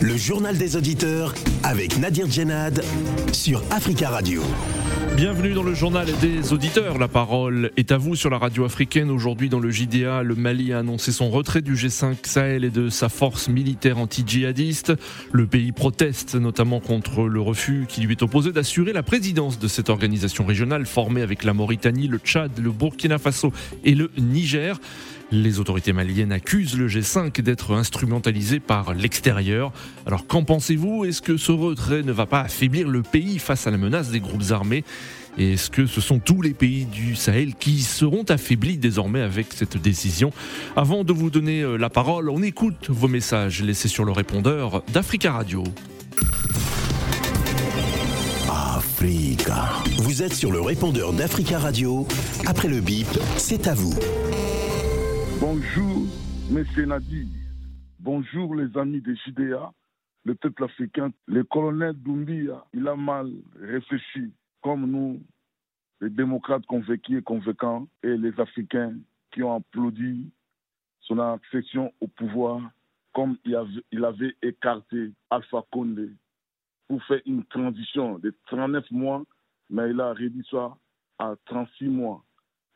Le journal des auditeurs avec Nadir Djenad sur Africa Radio. Bienvenue dans le journal des auditeurs. La parole est à vous sur la radio africaine. Aujourd'hui, dans le JDA, le Mali a annoncé son retrait du G5 Sahel et de sa force militaire anti-djihadiste. Le pays proteste notamment contre le refus qui lui est opposé d'assurer la présidence de cette organisation régionale formée avec la Mauritanie, le Tchad, le Burkina Faso et le Niger. Les autorités maliennes accusent le G5 d'être instrumentalisé par l'extérieur. Alors qu'en pensez-vous? Est-ce que ce retrait ne va pas affaiblir le pays face à la menace des groupes armés? Est-ce que ce sont tous les pays du Sahel qui seront affaiblis désormais avec cette décision? Avant de vous donner euh, la parole, on écoute vos messages laissés sur le répondeur d'Africa Radio. Africa. Vous êtes sur le répondeur d'Africa Radio. Après le bip, c'est à vous. Bonjour, M. Nadi. Bonjour, les amis des JDA, le peuple africain. Le colonel Doumbia, il a mal réfléchi, comme nous, les démocrates convaincus et convaincants, et les Africains qui ont applaudi son accession au pouvoir, comme il avait écarté Alpha Condé pour faire une transition de 39 mois, mais il a réduit ça à 36 mois.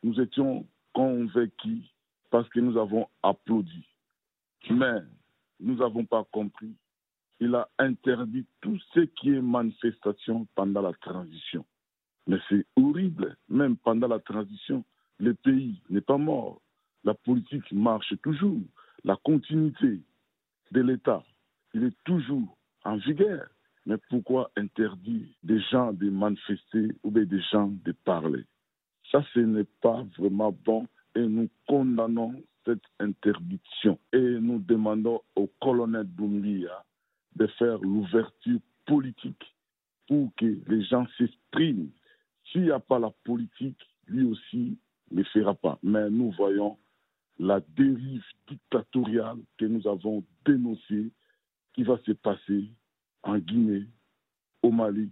Nous étions convaincus parce que nous avons applaudi. Mais nous n'avons pas compris. Il a interdit tout ce qui est manifestation pendant la transition. Mais c'est horrible, même pendant la transition, le pays n'est pas mort. La politique marche toujours. La continuité de l'État, il est toujours en vigueur. Mais pourquoi interdire des gens de manifester ou des gens de parler? Ça, ce n'est pas vraiment bon et nous condamnons cette interdiction. Et nous demandons au colonel Doumbia de faire l'ouverture politique pour que les gens s'expriment. S'il n'y a pas la politique, lui aussi ne fera pas. Mais nous voyons la dérive dictatoriale que nous avons dénoncée qui va se passer en Guinée, au Mali,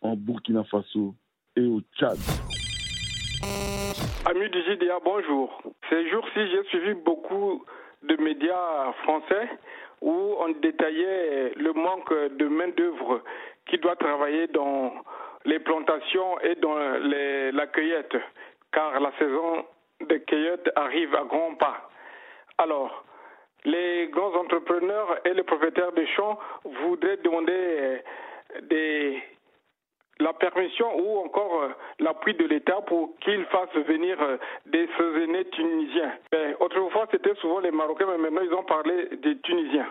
en Burkina Faso et au Tchad. Amis du bonjour. Ces jours-ci, j'ai suivi beaucoup de médias français où on détaillait le manque de main-d'œuvre qui doit travailler dans les plantations et dans les, la cueillette, car la saison de cueillette arrive à grands pas. Alors, les grands entrepreneurs et les propriétaires de champs voudraient demander des la permission ou encore euh, l'appui de l'État pour qu'il fasse venir euh, des aînés tunisiens. Ben, autrefois, c'était souvent les Marocains, mais maintenant, ils ont parlé des Tunisiens.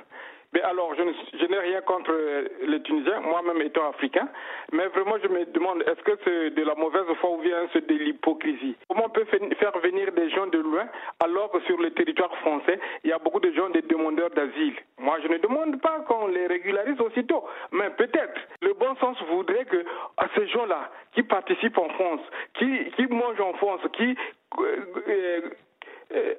Mais alors, je, n'ai rien contre euh, les Tunisiens, moi-même étant africain, mais vraiment, je me demande, est-ce que c'est de la mauvaise foi ou bien c'est de l'hypocrisie? Comment on peut faire venir des gens de loin alors que sur le territoire français, il y a beaucoup de gens, des demandeurs d'asile? Moi, je ne demande pas qu'on les régularise aussitôt, mais peut-être le bon sens voudrait que ces gens-là qui participent en France, qui, mangent en France, qui euh, euh,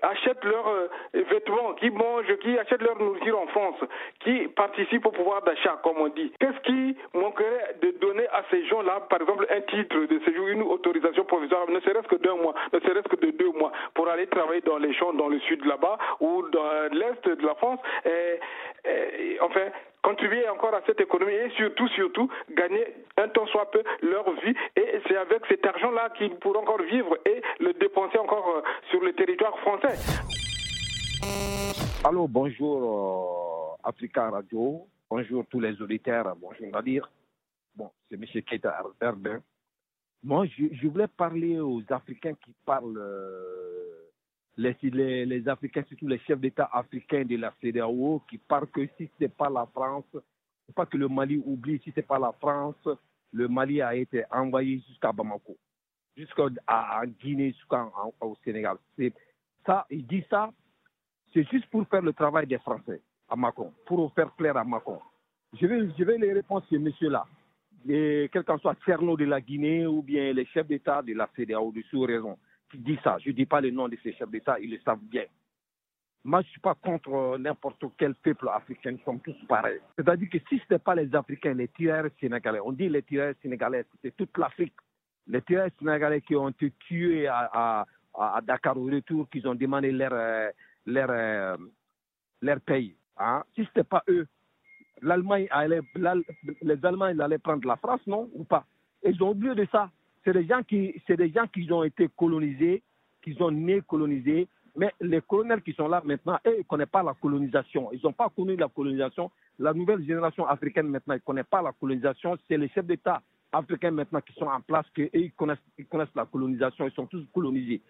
achètent leurs euh, vêtements, qui mangent, qui achètent leur nourriture en France, qui participent au pouvoir d'achat, comme on dit. Qu'est-ce qui manquerait de donner à ces gens-là, par exemple, un titre de séjour, une autorisation provisoire, ne serait-ce que d'un mois, ne serait-ce que de deux mois, pour aller travailler dans les champs, dans le sud là-bas, ou dans l'est de la France, et, enfin, contribuer encore à cette économie et surtout, surtout, gagner un temps soit peu leur vie. Et c'est avec cet argent-là qu'ils pourront encore vivre et le dépenser encore euh, sur le territoire français. Allô, bonjour euh, Africa Radio. Bonjour tous les auditeurs. Bonjour Nadir. Bon, c'est M. Keita Herbin. Moi, je, voulais parler aux Africains qui parlent. Euh, les, Africains, surtout les chefs d'État africains de la CEDEAO, qui parlent que si ce n'est pas la France, pas que le Mali oublie, si ce n'est pas la France, le Mali a été envoyé jusqu'à Bamako, jusqu'à Guinée, jusqu'au Sénégal. Ça, il dit ça, c'est juste pour faire le travail des Français à Macron, pour faire clair à Macron. Je vais, je vais les répondre ces messieurs-là, quel qu'en soit Cerno de la Guinée ou bien les chefs d'État de la CEDEAO de sous-raison qui dit ça. Je ne dis pas le nom de ces chefs d'État, ils le savent bien. Moi, je ne suis pas contre euh, n'importe quel peuple africain, ils sont tous pareils. C'est-à-dire que si ce n'est pas les Africains, les tireurs sénégalais, on dit les tireurs sénégalais, c'est toute l'Afrique. Les tireurs sénégalais qui ont été tués à, à, Dakar au retour, qui ont demandé leur, euh, leur, euh, leur pays Hein? Si ce n'était pas eux, l'Allemagne allait, les Allemands allaient prendre la France, non Ou pas Ils ont oublié de ça. C'est des gens qui, c'est des gens qui ont été colonisés, qui sont nés colonisés. Mais les colonels qui sont là maintenant, eux, ils ne connaissent pas la colonisation. Ils n'ont pas connu la colonisation. La nouvelle génération africaine maintenant, ils ne connaissent pas la colonisation. C'est les chefs d'État africains maintenant qui sont en place, qu'ils ils connaissent, la colonisation. Ils sont tous colonisés.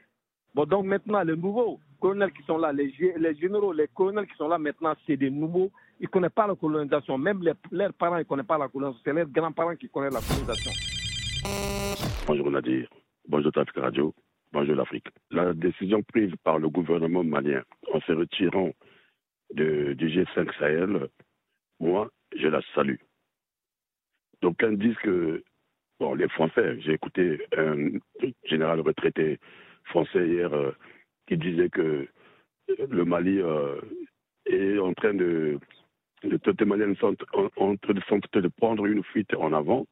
Bon, donc maintenant, les nouveaux colonels qui sont là, les, généraux, les colonels qui sont là maintenant, c'est des nouveaux. Ils ne connaissent pas la colonisation. Même leurs parents, ils ne connaissent pas la colonisation. C'est leurs grands-parents qui connaissent la colonisation. Bonjour Nadir. Bonjour Trafic Radio. Bonjour l'Afrique. La décision prise par le gouvernement malien en se retirant de, du G5 Sahel, moi, je la salue. D'aucuns disent que, bon, les Français, j'ai écouté un général retraité français hier euh, qui disait que le Mali euh, est en train de. Sont en, train de, de prendre une fuite en avant.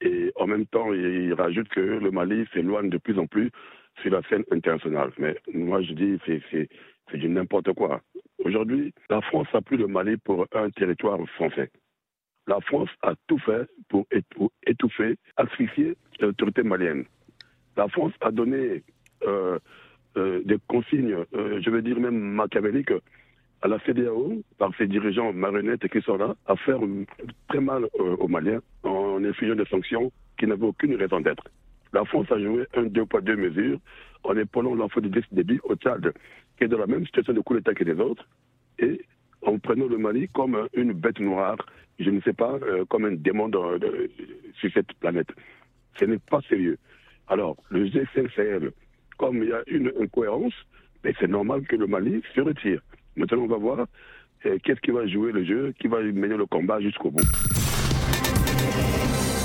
Et en même temps, il, rajoute que le Mali s'éloigne de plus en plus sur la scène internationale. Mais moi, je dis, c'est du n'importe quoi. Aujourd'hui, la France a pris le Mali pour un territoire français. La France a tout fait pour étouffer, asphyxier l'autorité malienne. La France a donné euh, euh, des consignes, euh, je veux dire même machiavéliques, à la CDAO, par ses dirigeants marionnettes qui sont là, à faire très mal aux Maliens en infligeant des sanctions qui n'avaient aucune raison d'être. La France a joué un deux poids deux mesures en épaulant l'enfant de débit au Tchad, qui est dans la même situation de coup d'État que les autres, et en prenant le Mali comme une bête noire, je ne sais pas, comme un démon sur cette planète. Ce n'est pas sérieux. Alors, le G5 Sahel, comme il y a une incohérence, c'est normal que le Mali se retire. Maintenant, on va voir euh, qu'est-ce qui va jouer le jeu, qui va mener le combat jusqu'au bout.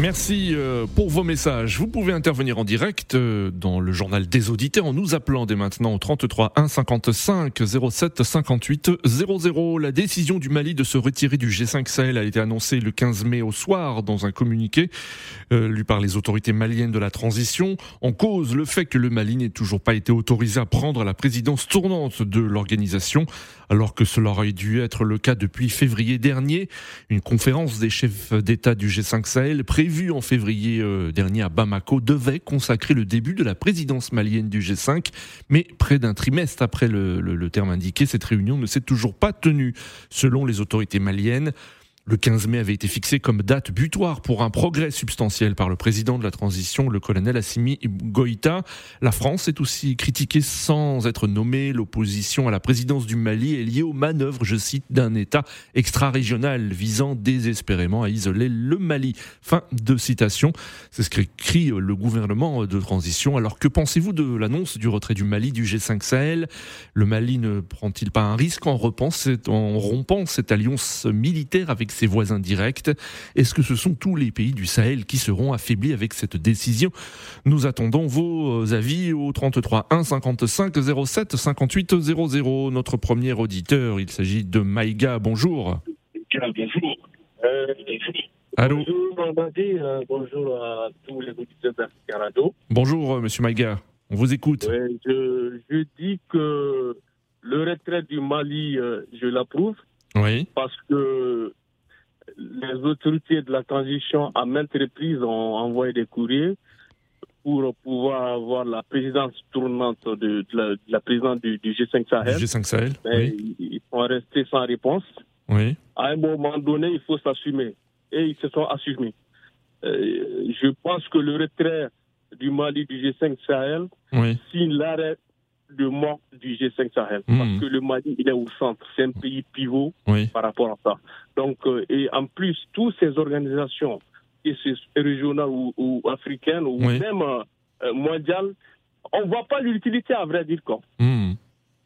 Merci euh, pour vos messages. Vous pouvez intervenir en direct euh, dans le journal des auditeurs en nous appelant dès maintenant au 33 1 55 07 58 00. La décision du Mali de se retirer du G5 Sahel a été annoncée le 15 mai au soir dans un communiqué euh, lu par les autorités maliennes de la transition. En cause le fait que le Mali n'ait toujours pas été autorisé à prendre la présidence tournante de l'organisation alors que cela aurait dû être le cas depuis février dernier. Une conférence des chefs d'État du G5 Sahel prévue en février euh, dernier à Bamako devait consacrer le début de la présidence malienne du G5, mais près d'un trimestre après le terme indiqué, cette réunion ne s'est toujours pas tenue. Selon les autorités maliennes, le 15 mai avait été fixé comme date butoir pour un progrès substantiel par le président de la transition, le colonel Assimi Goïta. La France est aussi critiquée sans être nommée. L'opposition à la présidence du Mali est liée aux manœuvres, je cite, d'un État extra-régional visant désespérément à isoler le Mali. Fin de citation. C'est ce qu'écrit le gouvernement de transition. Alors que pensez-vous de l'annonce du retrait du Mali du G5 Sahel? Le Mali ne prend-il pas un risque en, en rompant cette alliance militaire avec ses voisins directs. Est-ce que ce sont tous les pays du Sahel qui seront affaiblis avec cette décision? Nous attendons vos avis au 33 1 55 07 58 00. Notre premier auditeur, il s'agit de Maïga. Bonjour. Bonjour. Euh, Allô Bonjour, euh, bonjour à tous les auditeurs d'Africa Bonjour, euh, monsieur Maïga. On vous écoute. je, je, dis que le retrait du Mali, je l'approuve. Oui. Parce que les autorités de la transition à maintes reprises ont envoyé des courriers pour pouvoir avoir la présidence tournante de, la, présidence du, G5 Sahel. G5 Sahel. oui. Ils sont restés sans réponse. Oui. À un moment donné, il faut s'assumer. Et ils se sont assumés. Euh, je pense que le retrait du Mali du G5 Sahel oui. signe l'arrêt de mort du G5 Sahel. Parce Mhm. que le Mali, il est au centre. C'est un pays pivot Oui. par rapport à ça. Donc, euh, et en plus, toutes ces organisations, soit régionales ou, ou africaines, ou Oui. même euh, euh, mondiales, on ne voit pas l'utilité, à vrai dire. Quoi. Hmm.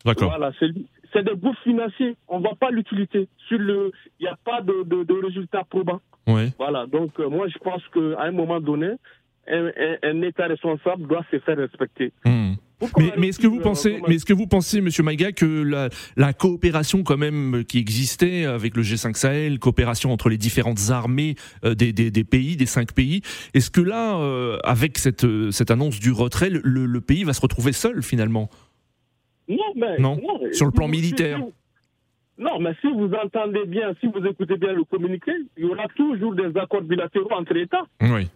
D'accord. Voilà, c'est c'est des groupes financiers. On ne voit pas l'utilité. Le, il n'y a pas de, de, de résultats probants. Oui. Voilà. Donc, euh, moi, je pense qu'à un moment donné, un, un- un État responsable doit se faire respecter. Hmm. Mais, est-ce que vous pensez, mais est-ce que vous pensez, Monsieur Maïga, que la, la, coopération quand même qui existait avec le G5 Sahel, coopération entre les différentes armées euh, des, des, des, pays, des cinq pays, est-ce que là, euh, avec cette, cette annonce du retrait, le, le, pays va se retrouver seul finalement? Non, mais non, sur le plan militaire. Non, mais si vous entendez bien, si vous écoutez bien le communiqué, il y aura toujours des accords bilatéraux entre États. Oui.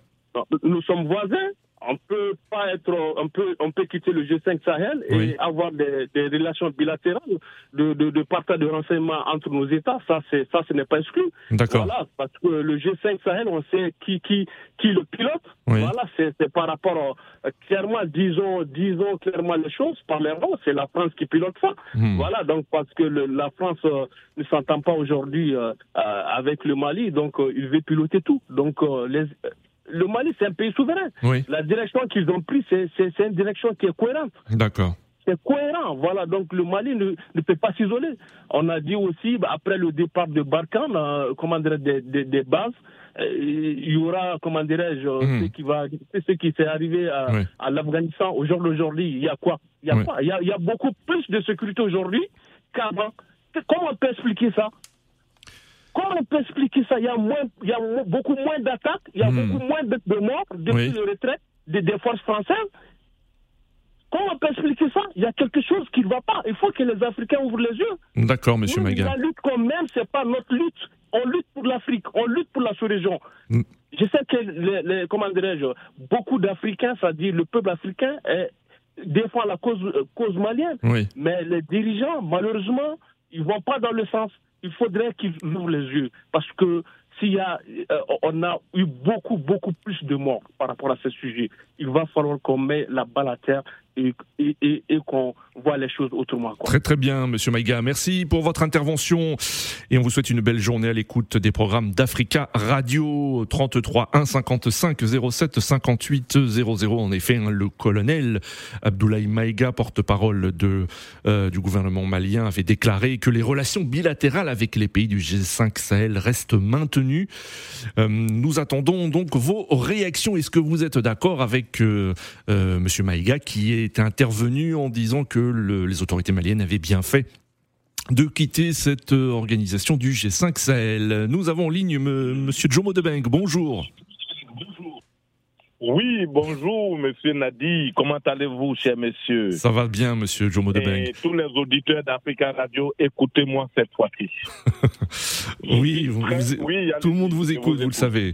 Nous sommes voisins, on peut pas être, on peut, on peut quitter le G5 Sahel et avoir des, des, relations bilatérales de, de, de, partage de renseignements entre nos États. Ça, c'est, ça, ce n'est pas exclu. D'accord. Voilà, parce que le G5 Sahel, on sait qui, qui, qui le pilote. Voilà, c'est, par rapport, à, clairement, disons, disons clairement les choses, parlons, c'est la France qui pilote ça. Hmm. Voilà, donc parce que le, la France euh, ne s'entend pas aujourd'hui euh, euh, avec le Mali, donc euh, il veut piloter tout. Donc les le Mali, c'est un pays souverain. Oui. La direction qu'ils ont prise, c'est une direction qui est cohérente. D'accord. C'est cohérent, voilà. Donc le Mali ne, ne peut pas s'isoler. On a dit aussi, bah, après le départ de Barkhane, euh, comment des, des, des, bases, euh, il y aura, comment dirais-je, Mhm. ce qui va, ce qui s'est arrivé à, Oui. à l'Afghanistan au jour d'aujourd'hui. Il y a quoi? Il y a Oui. il y a, il y a beaucoup plus de sécurité aujourd'hui qu'avant. Comment on peut expliquer ça? Comment on peut expliquer ça Il y a, moins, il y a mo- beaucoup moins d'attaques, il y a Hmm. beaucoup moins de, de morts depuis Oui. le retrait des, des forces françaises. Comment on peut expliquer ça Il y a quelque chose qui ne va pas. Il faut que les Africains ouvrent les yeux. D'accord, Monsieur Maïga. La lutte qu'on mène, c'est pas notre lutte. On lutte pour l'Afrique, on lutte pour la sous-région. Mm. Je sais que, les, les- comment dirais-je, beaucoup d'Africains, c'est-à-dire le peuple africain, défend la cause, euh, cause malienne. Oui. Mais les dirigeants, malheureusement, ils vont pas dans le sens. Il faudrait qu'ils ouvrent les yeux. Parce que s'il y a, euh, on a eu beaucoup, beaucoup plus de morts par rapport à ce sujet. Il va falloir qu'on mette la balle à terre et, qu'on voit les choses autrement. Très très bien, Monsieur Maïga. Merci pour votre intervention et on vous souhaite une belle journée à l'écoute des programmes d'Africa Radio 33 1 55 07 58 00. En effet, hein, le colonel Abdoulaye Maïga, porte-parole euh, du gouvernement malien, avait déclaré que les relations bilatérales avec les pays du G5 Sahel restent maintenues. Euh, nous attendons donc vos réactions. Est-ce que vous êtes d'accord avec euh, euh, Monsieur Maïga qui est intervenu en disant que le- les autorités maliennes avaient bien fait de quitter cette euh, organisation du G5 Sahel. Nous avons en ligne Monsieur Jomo Debeng. Bonjour. Oui, bonjour, monsieur Nadi. Comment allez-vous, cher monsieur Ça va bien, Monsieur Jomo Debeng. Et tous les auditeurs d'Africa Radio, écoutez-moi cette fois-ci. Oui, vous- vous- Oui, allez-y, tout le monde vous écoute, vous le savez.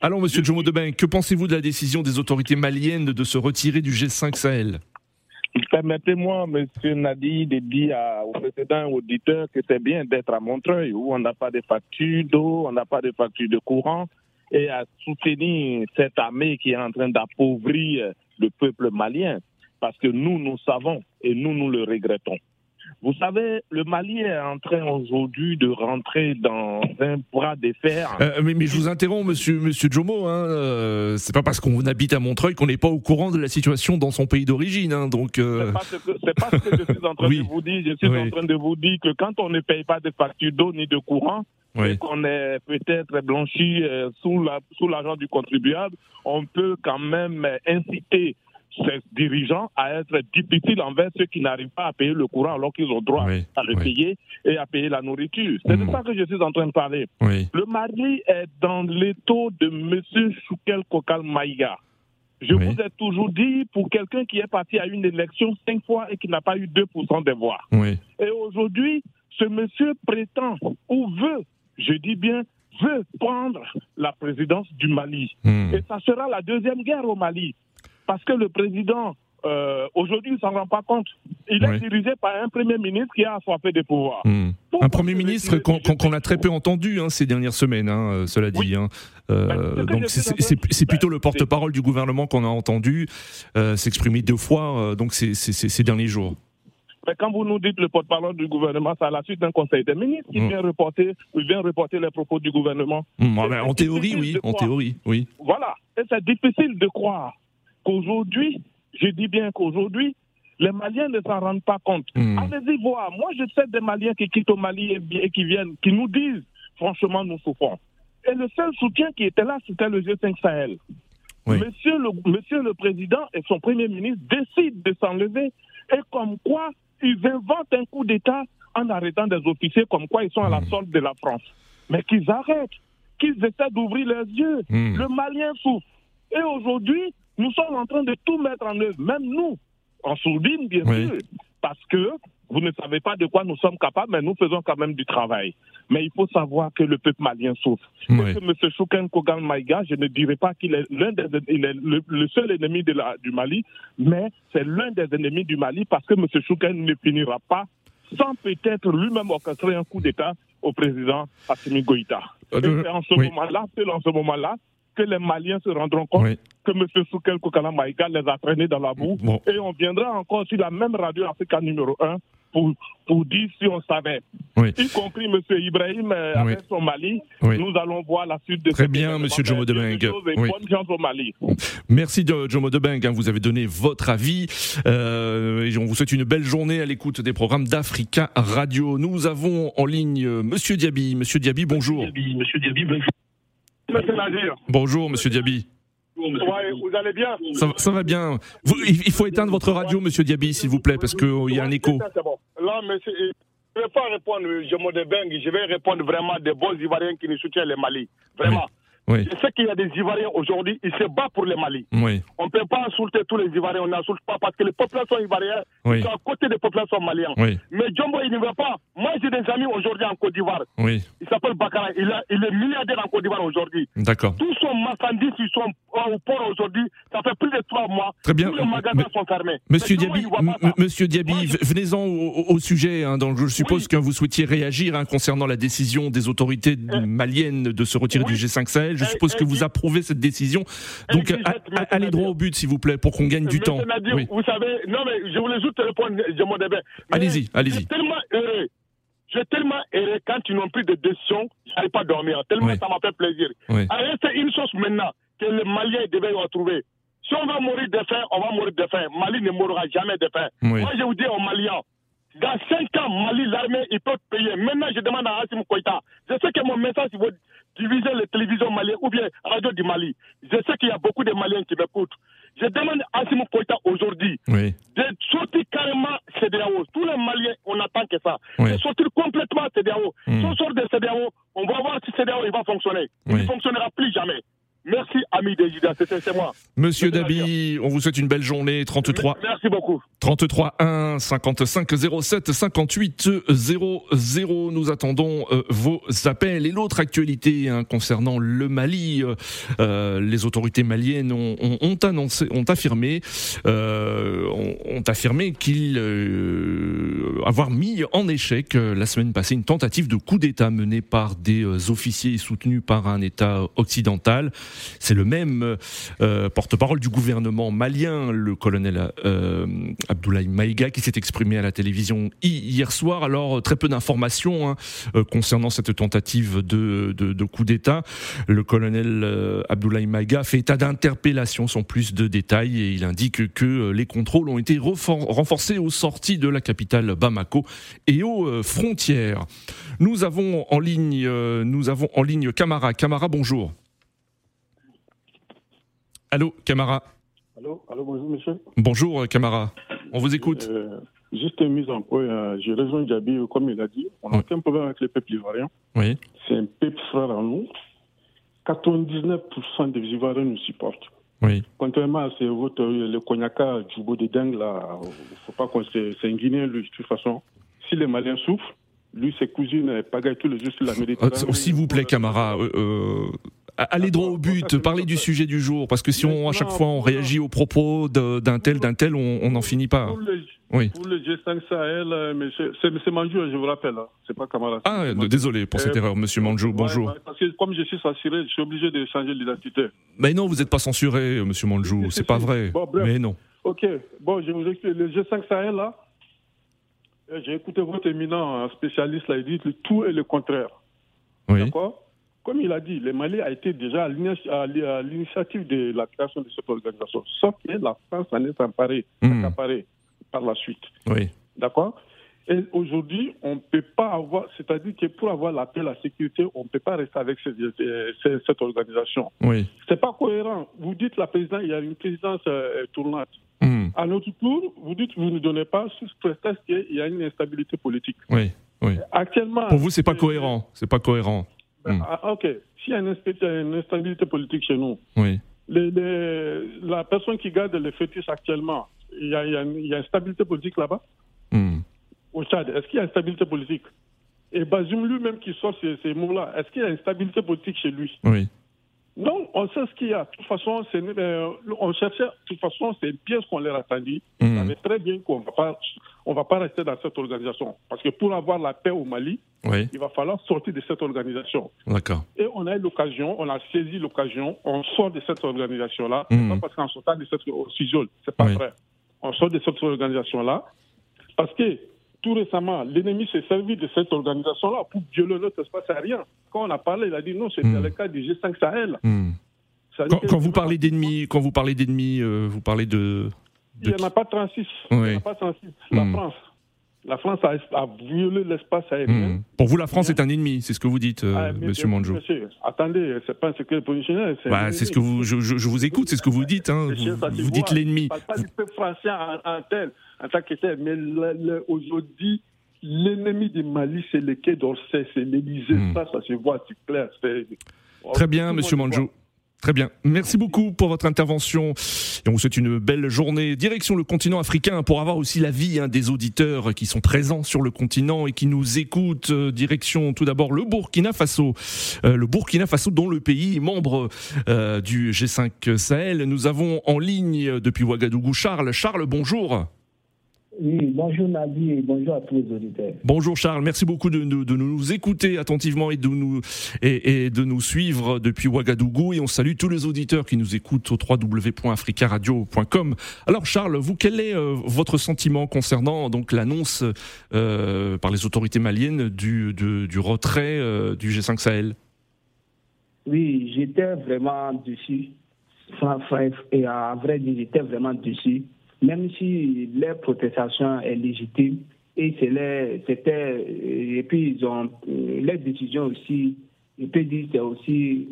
Alors, Monsieur Jomo Debeng, que pensez-vous de la décision des autorités maliennes de se retirer du G5 Sahel? Permettez-moi, monsieur Nadi, de dire au précédent auditeur que c'est bien d'être à Montreuil, où on n'a pas de facture d'eau, on n'a pas de facture de courant, et à soutenir cette armée qui est en train d'appauvrir le peuple malien, parce que nous, nous savons, et nous, nous le regrettons. Vous savez, le Mali est en train aujourd'hui de rentrer dans un bras de fer. Euh, mais, mais je vous interromps, Monsieur Monsieur Jomo. Hein, euh, c'est pas parce qu'on habite à Montreuil qu'on n'est pas au courant de la situation dans son pays d'origine. Hein, donc, euh, C'est pas ce que, c'est pas ce que je suis en train Oui. de vous dire. Je suis Oui. en train de vous dire que quand on ne paye pas de facture d'eau ni de courant, oui. et qu'on est peut-être blanchi euh, sous la, sous l'argent du contribuable, on peut quand même inciter ces dirigeants à être difficiles envers ceux qui n'arrivent pas à payer le courant alors qu'ils ont droit Oui, à le oui. payer et à payer la nourriture. C'est de ça que je suis en train de parler. oui. Le Mali est dans l'étau de M. Choukel Kokal Maïga. Je vous ai toujours dit, pour quelqu'un qui est parti à une élection cinq fois et qui n'a pas eu 2% des voix. Et aujourd'hui, ce monsieur prétend ou veut, je dis bien, veut prendre la présidence du Mali. Hmm. Et ça sera la deuxième guerre au Mali. Parce que le président, euh, aujourd'hui, il s'en rend pas compte. Il Oui. est dirigé par un premier ministre qui a assoiffé des pouvoirs. Hmm. Un Premier ministre qu'on a G5? très peu entendu hein, ces dernières semaines, hein, euh, cela dit. Oui. hein. Euh, Ben, donc c'est- plutôt ben, le porte-parole du gouvernement qu'on a entendu euh, s'exprimer deux fois donc ces, ces- ces- ces derniers jours. Mais quand vous nous dites le porte-parole du gouvernement, c'est à la suite d'un conseil des ministres qui Mm. vient reporter, vient reporter les propos du gouvernement. Hmm, ah en théorie, oui. En théorie, oui. Voilà. Et c'est difficile de croire qu'aujourd'hui, je dis bien qu'aujourd'hui, les Maliens ne s'en rendent pas compte. Hmm. Allez-y voir. Moi, je sais des Maliens qui quittent au Mali et, qui viennent, qui nous disent, franchement, nous souffrons. Et le seul soutien qui était là, c'était le G5 Sahel. Monsieur, le, monsieur le Président et son Premier ministre décident de s'enlever et comme quoi ils inventent un coup d'État en arrêtant des officiers comme quoi ils sont à la solde de la France. Mais qu'ils arrêtent, qu'ils essaient d'ouvrir leurs yeux. Le Malien souffre. Et aujourd'hui, nous sommes en train de tout mettre en œuvre, même nous, en sourdine, bien sûr, parce que vous ne savez pas de quoi nous sommes capables, mais nous faisons quand même du travail. Mais il faut savoir que le peuple malien souffre. Et que M. Chouken Kogan Maïga, je ne dirais pas qu'il est, l'un des, il est le, seul ennemi de la, du Mali, mais c'est l'un des ennemis du Mali parce que M. Chouken ne finira pas sans peut-être lui-même orchestrer un coup d'État au président Assimi Goïta. Euh, c'est en ce moment-là, c'est en ce moment-là que les Maliens se rendront compte que M. Soukel Kokala Maïga les a traînés dans la boue. Et on viendra encore sur la même radio Africa numéro 1 pour, pour dire si on savait. Y compris M. Ibrahim euh, avec son Mali. Nous allons voir la suite de Très bien, M. Jomo Debeng. Merci de Jomo Debeng. Hein, vous avez donné votre avis. Euh, et on vous souhaite une belle journée à l'écoute des programmes d'Africa Radio. Nous avons en ligne euh, M. Diaby. M. Diaby, bonjour. Monsieur Diaby, bonjour. Bonjour, monsieur Diaby. vous allez bien ça, va bien. il faut éteindre votre radio, monsieur Diaby, s'il vous plaît, parce qu'il y a un écho. Là, mais je ne vais pas répondre, je me je vais répondre vraiment des bons Ivoiriens qui nous soutiennent le Mali. Vraiment. Je sais qu'il y a des Ivoiriens aujourd'hui, ils se battent pour le Mali. On ne peut pas insulter tous les Ivoiriens, on n'insulte pas parce que les populations ivoiriennes sont à côté des populations maliennes. Mais Jumbo, il ne veut pas. Moi, j'ai des amis aujourd'hui en Côte d'Ivoire. Il s'appelle Bakara, il, il, est milliardaire en Côte d'Ivoire aujourd'hui. D'accord. Tous son marchandises, ils sont au port aujourd'hui. Ça fait plus de trois mois. Très bien. Tous les magasins sont fermés. Monsieur Diaby, Monsieur Diaby venez-en au, sujet. Hein, donc je suppose que vous souhaitiez réagir hein, concernant la décision des autorités eh. maliennes de se retirer du G5 Sahel. Je suppose que vous approuvez cette décision. Donc, allez droit au but, s'il vous plaît, pour qu'on gagne du temps. Vous savez, non, mais je voulais juste répondre, je Allez-y, allez-y. tellement heureux. J'ai tellement heureux quand ils n'ont pris de décision, je pas dormir. Tellement ça m'a fait plaisir. Oui. c'est une chose maintenant que les Maliens devaient retrouver. Si on va mourir de faim, on va mourir de faim. Mali ne mourra jamais de faim. Moi, je vous dis aux Maliens, dans 5 ans, Mali, l'armée, ils peuvent payer. Maintenant, je demande à Hassim Koïta. Je sais que mon message, va diviser les télévisions maliennes ou bien radio du Mali. Je sais qu'il y a beaucoup de Maliens qui m'écoutent. Je demande à Hassim Koïta aujourd'hui de sortir carrément CDAO. Tous les Maliens, on attend que ça. De sortir complètement CDAO. Mm. Si on sort de CDAO, on va voir si CDAO il va fonctionner. Il ne fonctionnera plus jamais. Merci, ami Dejida, c'est moi. Monsieur Dabi, on vous souhaite une belle journée. 33. Merci beaucoup. 33 1 55 07 58 00. Nous attendons euh, vos appels. Et l'autre actualité hein, concernant le Mali, euh, euh, les autorités maliennes ont, ont, annoncé, ont affirmé, ont, ont, affirmé qu'ils avoir mis en échec la semaine passée une tentative de coup d'État menée par des officiers soutenus par un État occidental. C'est le même euh, porte-parole du gouvernement malien, le colonel euh, Abdoulaye Maïga, qui s'est exprimé à la télévision hier soir. Alors, très peu d'informations hein, euh, concernant cette tentative de, coup d'État. Le colonel Abdoulaye Maïga fait état d'interpellation sans plus de détails et il indique que les contrôles ont été renforcés aux sorties de la capitale Bamako et aux frontières. Nous avons en ligne Camara. Camara, bonjour. Allô, Camara Allô, allô, bonjour, monsieur. Bonjour, Camara. On vous écoute. Euh, juste une mise en point. Euh, je rejoins Gabi, comme il a dit. On n'a aucun problème avec le peuple ivoirien. Oui. C'est un peuple frère à nous. 99% des Ivoiriens nous supportent. Oui. Contrairement à ces votes, le du beau de dingue, là, faut pas qu'on C'est un Guinéen, lui, de toute façon. Si les Maliens souffrent, lui, ses cousines pagaillent tous les jours sur la Méditerranée. Oh, s'il vous plaît, Camara, euh, Allez droit au but, parlez du sujet du jour, parce que si on, à chaque fois on réagit aux propos d'un tel, d'un tel, on n'en finit pas. Pour le, oui. pour le G5 Sahel, euh, c'est Manjou, je vous rappelle, hein. c'est pas Kamala. Ah, désolé pour cette euh, erreur, monsieur Manjou, bonjour. parce que comme je suis censuré, je suis obligé de changer l'identité. Mais non, vous n'êtes pas censuré, monsieur Manjou, c'est pas vrai. Mais non. Ok, bon, je vous explique. Le G5 Sahel, là, euh, j'ai écouté votre éminent spécialiste, là, il dit le tout et le contraire. Oui. D'accord? Comme il a dit, le Mali a été déjà à l'initiative de la création de cette organisation. Sauf que la France en est emparée, mmh. par la suite. Oui. D'accord? Et aujourd'hui, on ne peut pas avoir, c'est-à-dire que pour avoir la paix, la sécurité, on ne peut pas rester avec cette, cette organisation. Oui. C'est pas cohérent. Vous dites la présidence, il y a une présidence euh, tournante. Hmm. À notre tour, vous dites vous ne donnez pas sous prétexte qu'il y a une instabilité politique. Oui. Oui. Actuellement. Pour vous, c'est pas cohérent. C'est pas cohérent. Ben, hmm. ah, ok. S'il y a une, instabilité politique chez nous, oui. la personne qui garde les fétiches actuellement, il y a, il y a, une, stabilité politique là-bas? Hmm. Au Tchad, est-ce qu'il y a une stabilité politique? Et Bazoum lui-même qui sort ces, ces mots-là, est-ce qu'il y a une stabilité politique chez lui? Oui. Non, on sait ce qu'il y a. De toute façon, euh, on cherchait, de toute façon, c'est une pièce qu'on leur a tendue. On hmm. savait très bien qu'on on va pas rester dans cette organisation. Parce que pour avoir la paix au Mali, il va falloir sortir de cette organisation. D'accord. Et on a eu l'occasion, on a saisi l'occasion, on sort de cette organisation-là. Hmm. Pas parce qu'en sortant de cette ce c'est pas vrai. On sort de cette organisation-là parce que tout récemment, l'ennemi s'est servi de cette organisation-là pour violer notre espace aérien. Quand on a parlé, il a dit non, c'était hmm. le cas du G5 Sahel. Hmm. Quand, vous parlez d'ennemis, quand vous parlez d'ennemis, euh, vous parlez de, Il n'y en a pas 36. Il n'y en a pas 36. La hmm. France. La France a, violé l'espace aérien. Pour vous, la France est un ennemi, c'est ce que vous dites, euh, ah, Monsieur Manjou. Monsieur, attendez, c'est pas un secret positionnel. Bah, c'est ce que vous, je, je, vous écoute, c'est ce que vous dites. Hein. Vous, vous dites l'ennemi. Je ne parle pas du peuple français en tel en tant que tel. Mais aujourd'hui, l'ennemi du Mali, c'est le Quai d'Orsay, c'est l'Élysée. Hmm. Ça, ça se voit, c'est clair. Très bien, Monsieur Manjou. Très bien. Merci beaucoup pour votre intervention. Et on vous souhaite une belle journée. Direction le continent africain pour avoir aussi l'avis hein, des auditeurs qui sont présents sur le continent et qui nous écoutent. Euh, direction tout d'abord le Burkina Faso. Euh, le Burkina Faso dont le pays est membre euh, du G5 Sahel. Nous avons en ligne depuis Ouagadougou Charles. Charles, bonjour. Oui, bonjour Nadi et bonjour à tous les auditeurs. Bonjour Charles, merci beaucoup de, nous écouter attentivement et de nous, et, de nous suivre depuis Ouagadougou. Et on salue tous les auditeurs qui nous écoutent au www.africaradio.com. Alors Charles, vous, quel est euh, votre sentiment concernant donc l'annonce euh, par les autorités maliennes du, du retrait euh, du G5 Sahel? Oui, j'étais vraiment dessus. Et à vrai dire, j'étais vraiment dessus même si leur protestation est légitime et c'était et puis ils ont les décisions aussi je peux dire c'est aussi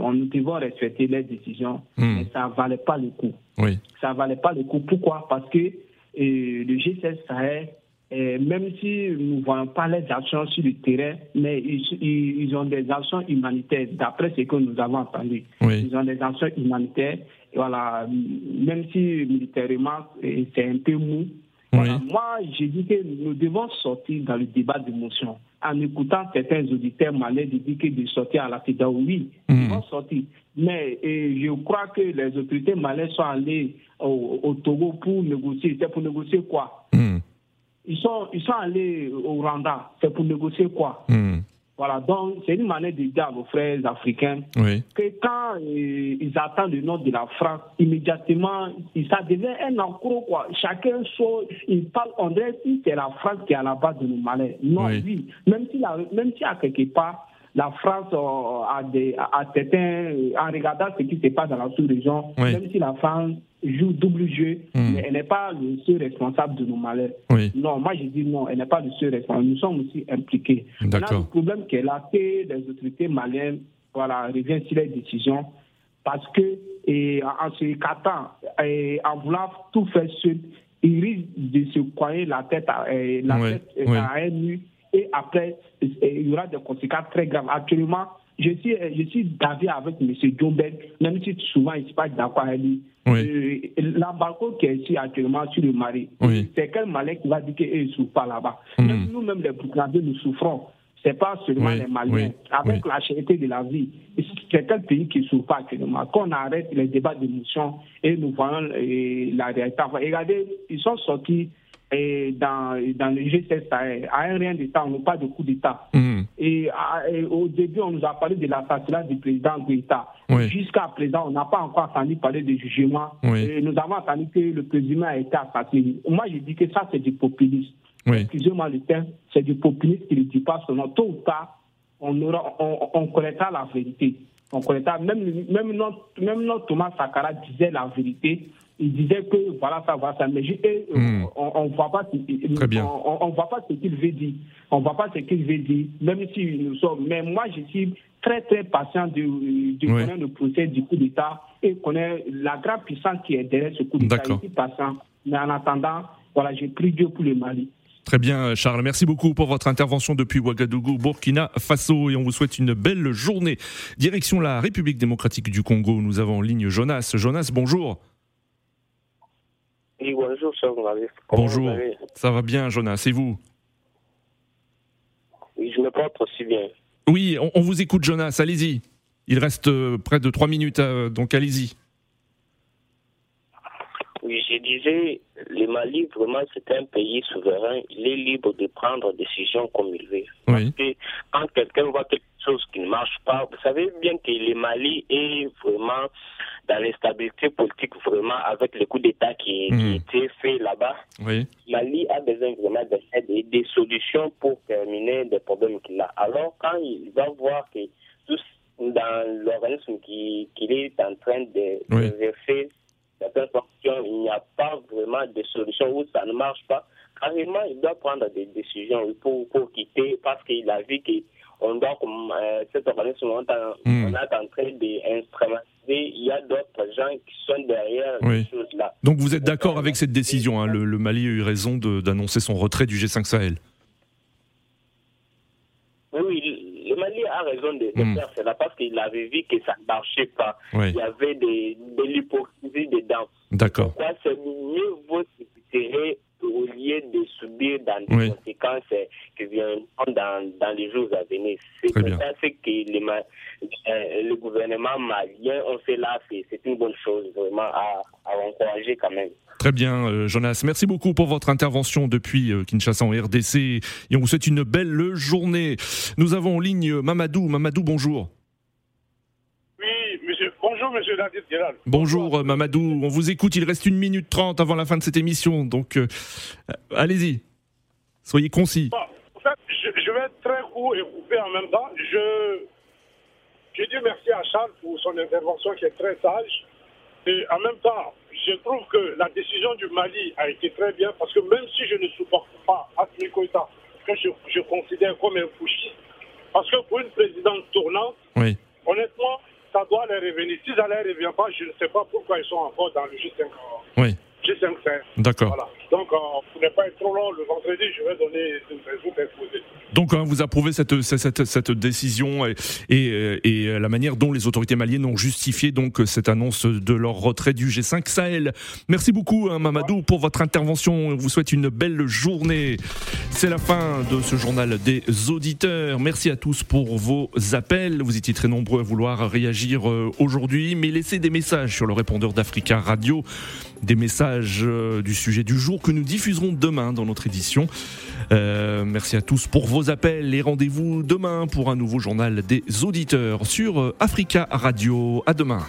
on nous devons respecter les décisions hmm. mais ça valait pas le coup oui. ça valait pas le coup pourquoi? Parce que le G16 Sahel même si nous ne voyons pas les actions sur le terrain, mais ils, ils ont des actions humanitaires, d'après ce que nous avons entendu. Ils ont des actions humanitaires voilà, même si militairement c'est un peu mou. moi, j'ai dit que nous devons sortir dans le débat d'émotion. En écoutant certains auditeurs malais dire que de sortir à la FIDA, oui, nous hmm. devons sortir. Mais je crois que les autorités malais sont allées au, Togo pour négocier. C'est pour négocier quoi? Hmm. ils, sont, ils sont allés au Rwanda. C'est pour négocier quoi? Hmm. Voilà, donc c'est une manière de dire à nos frères africains que quand euh, ils attendent le nom de la France, immédiatement, ça devient un encro, quoi. Chacun sort, il parle, on dirait que c'est la France qui est à la base de nos malais. Non, oui. Même si, même si à quelque part, la France euh, a, des, a, certains, en regardant ce qui se passe dans la sous-région, même si la France joue double jeu, hmm. mais elle n'est pas le seul responsable de nos malheurs. Non, moi je dis non, elle n'est pas le seul responsable. Nous sommes aussi impliqués. D'accord. Le problème qu'elle a, que les autorités maliennes voilà, reviennent sur les décisions parce que et en se écartant et en voulant tout faire seul, ils risquent de se coiner la tête à, la tête à un mur et après, il y aura des conséquences très graves. Actuellement, je suis, je suis d'accord avec M. Jobel, même si souvent il ne pas d'accord avec lui. Oui. Euh, L'embargo qui est ici actuellement sur le Mali, c'est quel Malais qui va dire qu'il ne souffre pas là-bas? Hmm. Nous-mêmes, les Burkinabés, nous souffrons. Ce n'est pas seulement les Maliens. Avec la cherté de la vie, c'est quel pays qui ne souffre pas actuellement? Quand on arrête les débats d'émotion et nous voyons euh, la réalité. Regardez, ils sont sortis et dans, dans le G7 à un rien d'État, on n'a pas de coup d'État. Mm. Et, au début, on nous a parlé de l'assassinat du président Guaita. Jusqu'à présent, on n'a pas encore entendu parler de jugement. Et nous avons entendu que le président a été assassiné. Moi, je dis que ça, c'est du populisme. Excusez-moi le terme, c'est du populisme qui ne dit pas son nom. Tôt ou tard, on, aura, on, on connaîtra la vérité. On connaîtra, même, même, notre, même notre Thomas Sankara disait la vérité il disait que voilà ça, voilà ça. Mais hmm. on ne voit pas, On, voit pas ce qu'il veut dire. On voit pas ce qu'il veut dire, même si nous sommes. Mais moi, je suis très très patient de, de connaître le procès du coup d'État et connaître la grande puissance qui est derrière ce coup d'État. Je suis patient. Mais en attendant, voilà, j'ai pris Dieu pour le Mali. Très bien, Charles. Merci beaucoup pour votre intervention depuis Ouagadougou, Burkina Faso, et on vous souhaite une belle journée. Direction la République démocratique du Congo. Nous avons en ligne Jonas. Jonas, bonjour. Oui, bonjour. Ça va bien, Jonas. Et vous Oui, je me porte aussi bien. Oui, on, vous écoute, Jonas. Allez-y. Il reste euh, près de trois minutes, euh, donc allez-y. Oui, je disais, le Mali, vraiment, c'est un pays souverain. Il est libre de prendre des décisions comme il veut. Parce que quand quelqu'un voit quelque chose qui ne marche pas, vous savez bien que le Mali est vraiment dans l'instabilité politique, vraiment, avec le coup d'État qui, a hmm. été fait là-bas. Oui. Mali a besoin vraiment de des, des solutions pour terminer des problèmes qu'il a. Alors, quand il va voir que tout dans l'organisme qu'il est en train de, oui. de il n'y a pas vraiment de solution où ça ne marche pas. Carrément, il doit prendre des décisions pour, pour quitter parce qu'il a vu qu'on doit, euh, cet organisme, on, hmm. est en train d'instrumentaliser. Il y a d'autres gens qui sont derrière ces choses-là. Donc vous êtes d'accord avec cette décision hein, le, le, Mali a eu raison d'annoncer son retrait du G5 Sahel a raison de, hmm. faire cela parce qu'il avait vu que ça ne marchait pas. Il y avait de, de l'hypocrisie dedans. D'accord. Pourquoi c'est mieux vaut se au lieu de subir dans des conséquences qui viennent dans, dans les jours à venir. C'est pour ça que euh, le gouvernement malien ont fait là, c'est une bonne chose vraiment à, à encourager quand même. Très bien, euh, Jonas. Merci beaucoup pour votre intervention depuis euh, Kinshasa en RDC et on vous souhaite une belle journée. Nous avons en ligne Mamadou. Mamadou, bonjour. Oui, monsieur. Bonjour, monsieur Nadir Bonjour, euh, Mamadou. On vous écoute. Il reste une minute trente avant la fin de cette émission. Donc, allez-y. Soyez concis. en fait, je, vais être très court et couper en même temps. Je, je dis merci à Charles pour son intervention qui est très sage. Et en même temps, je trouve que la décision du Mali a été très bien parce que même si je ne supporte pas Asmi Koïta, que je, considère comme un fouchiste, parce que pour une présidente tournante, honnêtement, ça doit les revenir. Si ça ne les revient pas, je ne sais pas pourquoi ils sont encore dans le G5. Oui. G5 D'accord. Voilà. Donc, pour ne pas être trop long, le vendredi, je vais donner une raison d'exposer. Donc, hein, vous approuvez cette, cette, cette décision et, et, et, la manière dont les autorités maliennes ont justifié donc cette annonce de leur retrait du G5 Sahel. Merci beaucoup, hein, Mamadou, pour votre intervention. On vous souhaite une belle journée. C'est la fin de ce journal des auditeurs. Merci à tous pour vos appels. Vous étiez très nombreux à vouloir réagir euh, aujourd'hui, mais laissez des messages sur le répondeur d'Africa Radio, des messages euh, du sujet du jour que nous diffuserons demain dans notre édition. Euh, merci à tous pour vos appels et rendez-vous demain pour un nouveau journal des auditeurs sur Africa Radio. À demain.